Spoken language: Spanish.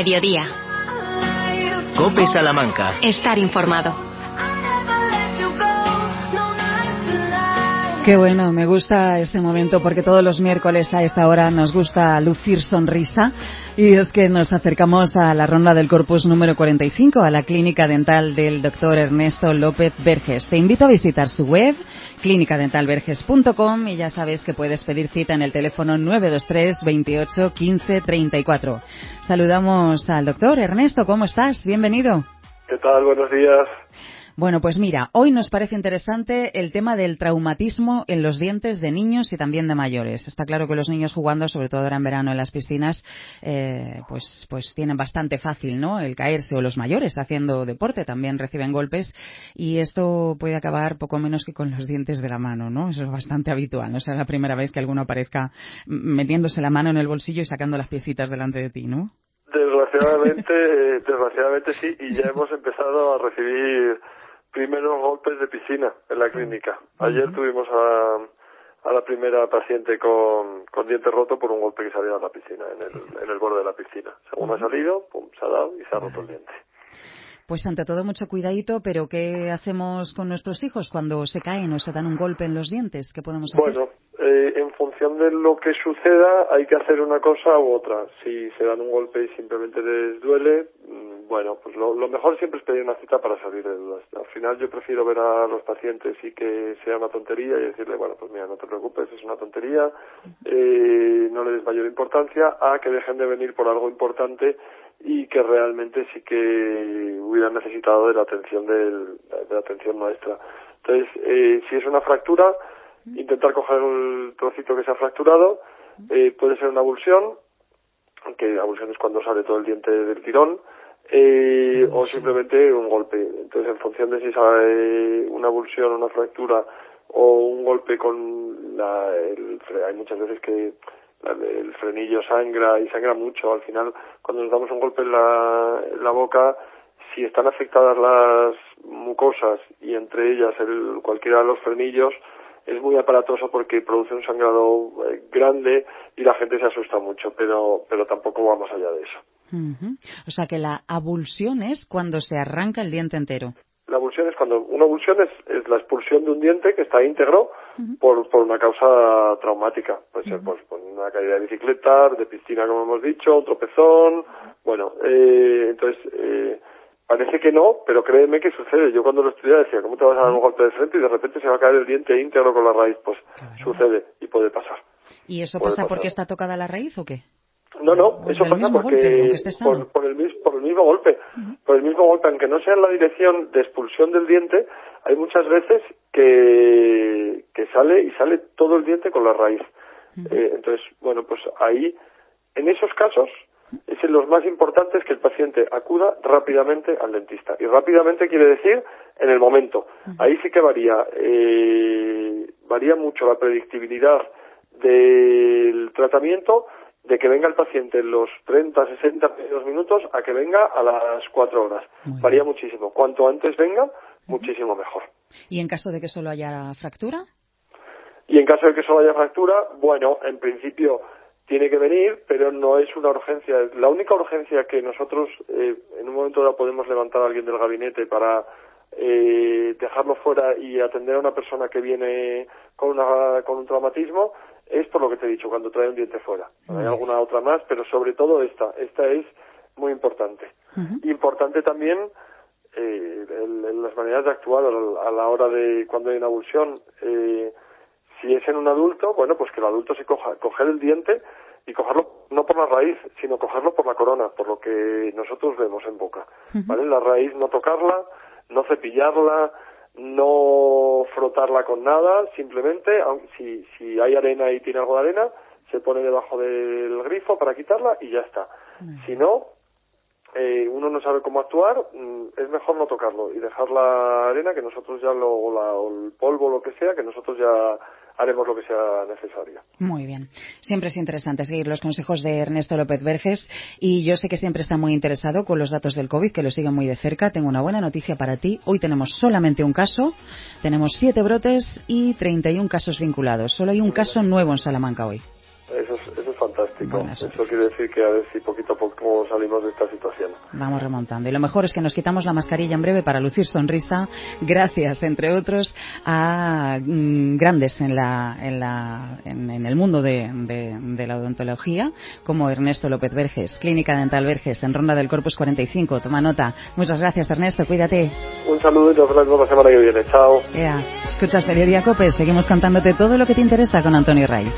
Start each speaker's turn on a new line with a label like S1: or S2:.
S1: Mediodía.
S2: Cope Salamanca.
S1: Estar informado.
S3: Qué bueno, me gusta este momento porque todos los miércoles a esta hora nos gusta lucir sonrisa y es que nos acercamos a la ronda del Corpus número 45, a la clínica dental del doctor Ernesto López Verges. Te invito a visitar su web, clínicadentalverges.com y ya sabes que puedes pedir cita en el teléfono 923 28 15 34. Saludamos al doctor Ernesto, ¿cómo estás? Bienvenido.
S4: ¿Qué tal? Buenos días.
S3: Bueno, pues mira, hoy nos parece interesante el tema del traumatismo en los dientes de niños y también de mayores. Está claro que los niños jugando, sobre todo ahora en verano en las piscinas, eh, pues, pues tienen bastante fácil, ¿no? El caerse o los mayores haciendo deporte también reciben golpes y esto puede acabar poco menos que con los dientes de la mano, ¿no? Eso es bastante habitual. No sea la primera vez que alguno aparezca metiéndose la mano en el bolsillo y sacando las piecitas delante de ti, ¿no?
S4: Desgraciadamente, desgraciadamente sí, y ya hemos empezado a recibir primeros golpes de piscina en la clínica. Ayer tuvimos a, a la primera paciente con, con diente roto por un golpe que salió a la piscina, en el, en el borde de la piscina. Según ha salido, pum, se ha dado y se ha roto el diente.
S3: Pues ante todo mucho cuidadito, pero ¿qué hacemos con nuestros hijos cuando se caen o se dan un golpe en los dientes? ¿Qué podemos hacer?
S4: Bueno, eh, en función de lo que suceda hay que hacer una cosa u otra. Si se dan un golpe y simplemente les duele, bueno, pues lo, lo mejor siempre es pedir una cita para salir de dudas. Al final yo prefiero ver a los pacientes y que sea una tontería y decirle, bueno, pues mira, no te preocupes, es una tontería, eh, no le des mayor importancia, a que dejen de venir por algo importante y que realmente sí que hubieran necesitado de la atención del, de la atención nuestra. Entonces, eh, si es una fractura, intentar coger el trocito que se ha fracturado, eh, puede ser una abulsión, que abulsión es cuando sale todo el diente del tirón, eh, o simplemente un golpe. Entonces, en función de si sale una abulsión, una fractura o un golpe con la, el, hay muchas veces que el frenillo sangra y sangra mucho. Al final, cuando nos damos un golpe en la, en la boca, si están afectadas las mucosas y entre ellas el, cualquiera de los frenillos, es muy aparatoso porque produce un sangrado eh, grande y la gente se asusta mucho, pero, pero tampoco va más allá de eso.
S3: Ujú. O sea que la abulsión es cuando se arranca el diente entero.
S4: La abulsión es cuando una abulsión es, es la expulsión de un diente que está íntegro por, por una causa traumática. Puede ser pues, por una caída de bicicleta, de piscina, como hemos dicho, un tropezón. Bueno, eh, entonces eh, parece que no, pero créeme que sucede. Yo cuando lo estudiaba decía, ¿cómo te vas a dar un golpe de frente y de repente se va a caer el diente íntegro con la raíz? Pues sucede y puede pasar.
S3: ¿Y eso
S4: Puede
S3: pasa porque está tocada la raíz o qué?
S4: No, no,
S3: Pues
S4: eso pasa porque
S3: golpe,
S4: por, por el por el mismo golpe, por el mismo golpe, aunque no sea en la dirección de expulsión del diente, hay muchas veces que, que sale y sale todo el diente con la raíz. Eh, entonces, bueno, pues ahí, en esos casos, es en los más importantes que el paciente acuda rápidamente al dentista. Y rápidamente quiere decir en el momento. Ahí sí que varía, eh, varía mucho la predictibilidad del tratamiento de que venga el paciente en los 30, 60 primeros minutos a que venga a las 4 horas.
S3: Muy bien.
S4: Varía muchísimo. Cuanto antes venga, muchísimo mejor.
S3: ¿Y en caso de que solo haya fractura?
S4: Y en caso de que solo haya fractura, bueno, en principio tiene que venir, pero no es una urgencia. La única urgencia que nosotros eh, en un momento dado podemos levantar a alguien del gabinete para eh, dejarlo fuera y atender a una persona que viene con, una, con un traumatismo es por lo que te he dicho, cuando trae un diente fuera. Hay alguna otra más, pero sobre todo esta. Esta es muy importante. Importante también eh, el- el- las maneras de actuar a la, a la hora de cuando hay una abulsión. Eh, si es en un adulto, bueno, pues que el adulto se coja, coger el diente y cogerlo no por la raíz, sino cogerlo por la corona, por lo que nosotros vemos en boca. ¿Vale? La raíz no tocarla, no cepillarla, no frotarla con nada, simplemente, si, si hay arena y tiene algo de arena, se pone debajo del grifo para quitarla y ya está. Si no, eh, uno no sabe cómo actuar, mm, es mejor no tocarlo y dejar la arena que nosotros ya lo, o, la- o el polvo, lo que sea, que nosotros ya haremos lo que sea necesario.
S3: Muy bien. Siempre es interesante seguir los consejos de Ernesto López Verges y yo sé que siempre está muy interesado con los datos del COVID, que lo siguen muy de cerca. Tengo una buena noticia para ti. Hoy tenemos solamente un caso, tenemos siete brotes y 31 casos vinculados. Solo hay un caso nuevo en Salamanca hoy.
S4: Eso es, eso es fantástico. eso, quiere decir que a ver si poquito a poco salimos de esta situación.
S3: Vamos remontando. Y lo mejor es que nos quitamos la mascarilla en breve para lucir sonrisa, gracias, entre otros, a mm, grandes en, la, en, la, en, el mundo de, de, la odontología, como Ernesto López Verges, Clínica Dental Verges, en Ronda del Corpus 45. Toma nota. Muchas gracias, Ernesto. Cuídate.
S4: Un saludo y nos vemos la semana que viene. Chao.
S3: Escuchas Periodía Cope. Seguimos contándote todo lo que te interesa con Antonio Ray.